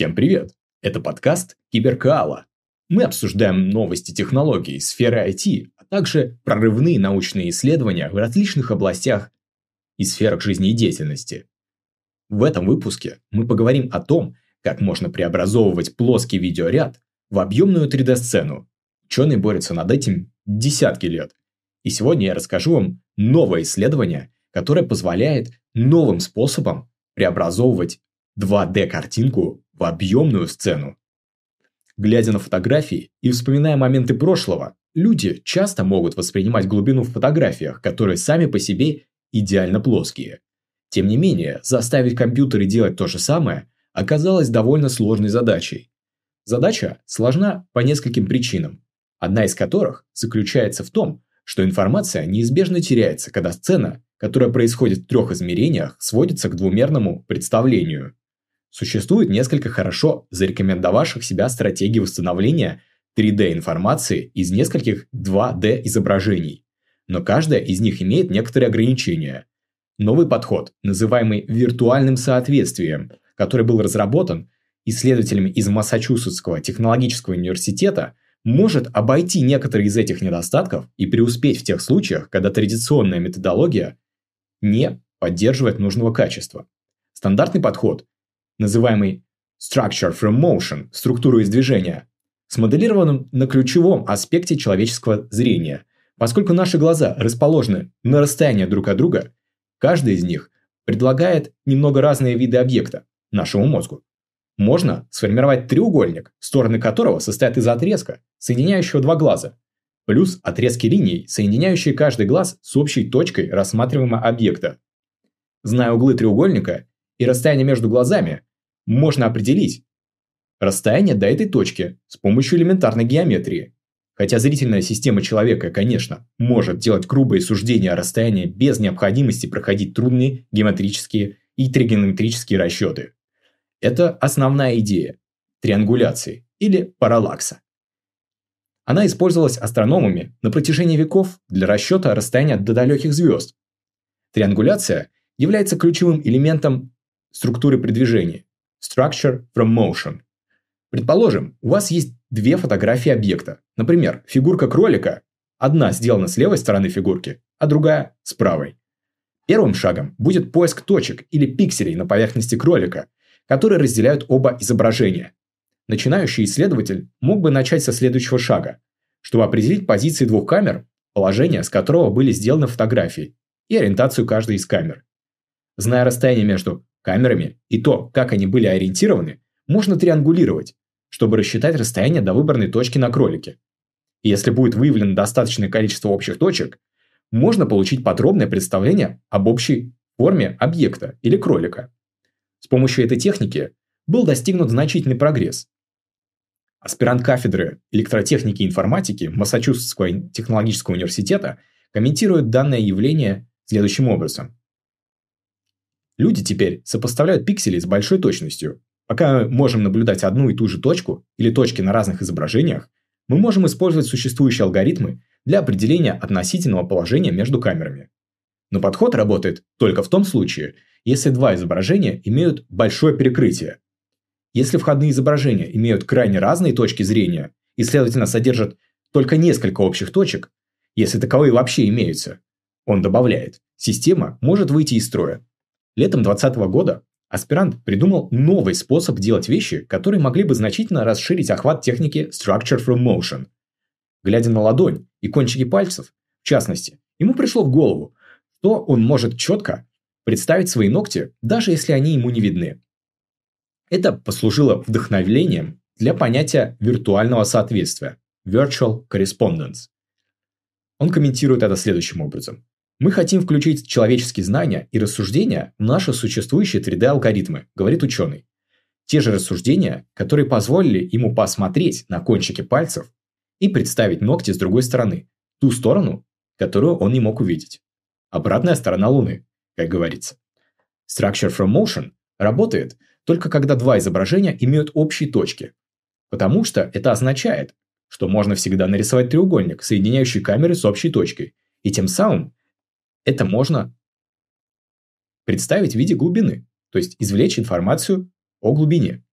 Всем привет! Это подкаст Киберкаала. Мы обсуждаем новости технологий, сферы IT, а также прорывные научные исследования в различных областях и сферах жизнедеятельности. В этом выпуске мы поговорим о том, как можно преобразовывать плоский видеоряд в объемную 3D-сцену. Ученые борются над этим десятки лет. И сегодня я расскажу вам новое исследование, которое позволяет новым способом преобразовывать 2D-картинку в объемную сцену. Глядя на фотографии и вспоминая моменты прошлого, люди часто могут воспринимать глубину в фотографиях, которые сами по себе идеально плоские. Тем не менее, заставить компьютеры делать то же самое оказалось довольно сложной задачей. Задача сложна по нескольким причинам, одна из которых заключается в том, что информация неизбежно теряется, когда сцена, которая происходит в трех измерениях, сводится к двумерному представлению. Существует несколько хорошо зарекомендовавших себя стратегий восстановления 3D-информации из нескольких 2D-изображений, но каждая из них имеет некоторые ограничения. Новый подход, называемый виртуальным соответствием, который был разработан исследователями из Массачусетского технологического университета, может обойти некоторые из этих недостатков и преуспеть в тех случаях, когда традиционная методология не поддерживает нужного качества. Стандартный подход называемый Structure from Motion, структуру из движения, смоделированным на ключевом аспекте человеческого зрения. Поскольку наши глаза расположены на расстоянии друг от друга, каждый из них предлагает немного разные виды объекта нашему мозгу. Можно сформировать треугольник, стороны которого состоят из отрезка, соединяющего два глаза, плюс отрезки линий, соединяющие каждый глаз с общей точкой рассматриваемого объекта. Зная углы треугольника и расстояние между глазами, можно определить расстояние до этой точки с помощью элементарной геометрии. Хотя зрительная система человека, конечно, может делать грубые суждения о расстоянии без необходимости проходить трудные геометрические и тригонометрические расчеты. Это основная идея триангуляции или параллакса. Она использовалась астрономами на протяжении веков для расчета расстояния до далеких звезд. Триангуляция является ключевым элементом структуры при движении. Structure from motion. Предположим, у вас есть две фотографии объекта. Например, фигурка кролика. Одна сделана с левой стороны фигурки, а другая с правой. Первым шагом будет поиск точек или пикселей на поверхности кролика, которые разделяют оба изображения. Начинающий исследователь мог бы начать со следующего шага, чтобы определить позиции двух камер, положение с которого были сделаны фотографии, и ориентацию каждой из камер. Зная расстояние между камерами и то, как они были ориентированы, можно триангулировать, чтобы рассчитать расстояние до выбранной точки на кролике. И если будет выявлено достаточное количество общих точек, можно получить подробное представление об общей форме объекта или кролика. С помощью этой техники был достигнут значительный прогресс. Аспирант кафедры электротехники и информатики Массачусетского технологического университета комментирует данное явление следующим образом. Люди теперь сопоставляют пиксели с большой точностью. Пока мы можем наблюдать одну и ту же точку или точки на разных изображениях, мы можем использовать существующие алгоритмы для определения относительного положения между камерами. Но подход работает только в том случае, если два изображения имеют большое перекрытие. Если входные изображения имеют крайне разные точки зрения и, следовательно, содержат только несколько общих точек, если таковые вообще имеются, он добавляет, система может выйти из строя. Летом 2020 года аспирант придумал новый способ делать вещи, которые могли бы значительно расширить охват техники Structure from Motion. Глядя на ладонь и кончики пальцев, в частности, ему пришло в голову, что он может четко представить свои ногти, даже если они ему не видны. Это послужило вдохновением для понятия виртуального соответствия – Virtual Correspondence. Он комментирует это следующим образом. Мы хотим включить человеческие знания и рассуждения в наши существующие 3D-алгоритмы, говорит ученый. Те же рассуждения, которые позволили ему посмотреть на кончики пальцев и представить ногти с другой стороны, ту сторону, которую он не мог увидеть. Обратная сторона Луны, как говорится. Structure from Motion работает только когда два изображения имеют общие точки, потому что это означает, что можно всегда нарисовать треугольник, соединяющий камеры с общей точкой, и тем самым это можно представить в виде глубины, то есть извлечь информацию о глубине.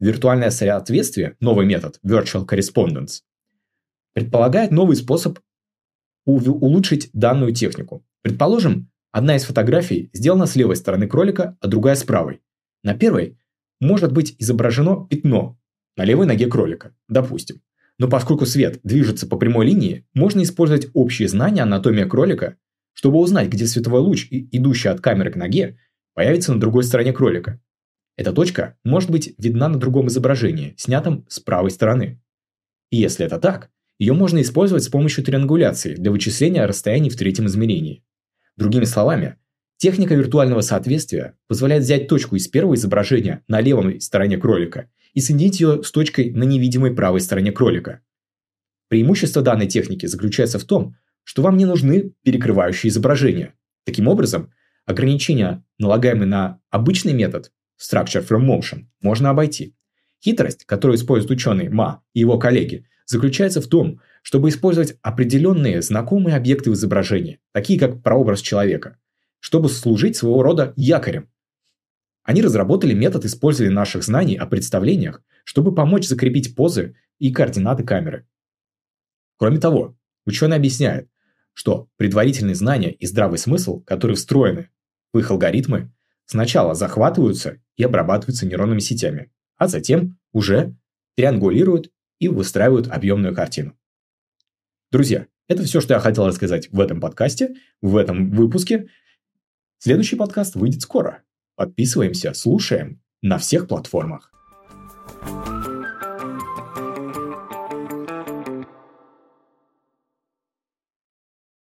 Виртуальное соответствие, новый метод Virtual Correspondence, предполагает новый способ улучшить данную технику. Предположим, одна из фотографий сделана с левой стороны кролика, а другая с правой. На первой может быть изображено пятно на левой ноге кролика, допустим. Но поскольку свет движется по прямой линии, можно использовать общие знания анатомии кролика, чтобы узнать, где световой луч, идущий от камеры к ноге, появится на другой стороне кролика. Эта точка может быть видна на другом изображении, снятом с правой стороны. И если это так, ее можно использовать с помощью триангуляции для вычисления расстояний в третьем измерении. Другими словами, техника виртуального соответствия позволяет взять точку из первого изображения на левой стороне кролика и соединить ее с точкой на невидимой правой стороне кролика. Преимущество данной техники заключается в том, что вам не нужны перекрывающие изображения. Таким образом, ограничения, налагаемые на обычный метод Structure from Motion, можно обойти. Хитрость, которую используют ученый Ма и его коллеги, заключается в том, чтобы использовать определенные знакомые объекты в изображении, такие как прообраз человека, чтобы служить своего рода якорем. Они разработали метод использования наших знаний о представлениях, чтобы помочь закрепить позы и координаты камеры. Кроме того, ученые объясняют, что предварительные знания и здравый смысл, которые встроены в их алгоритмы, сначала захватываются и обрабатываются нейронными сетями, а затем уже триангулируют и выстраивают объемную картину. Друзья, это все, что я хотел рассказать в этом подкасте, в этом выпуске. Следующий подкаст выйдет скоро. Подписываемся, слушаем на всех платформах. thank you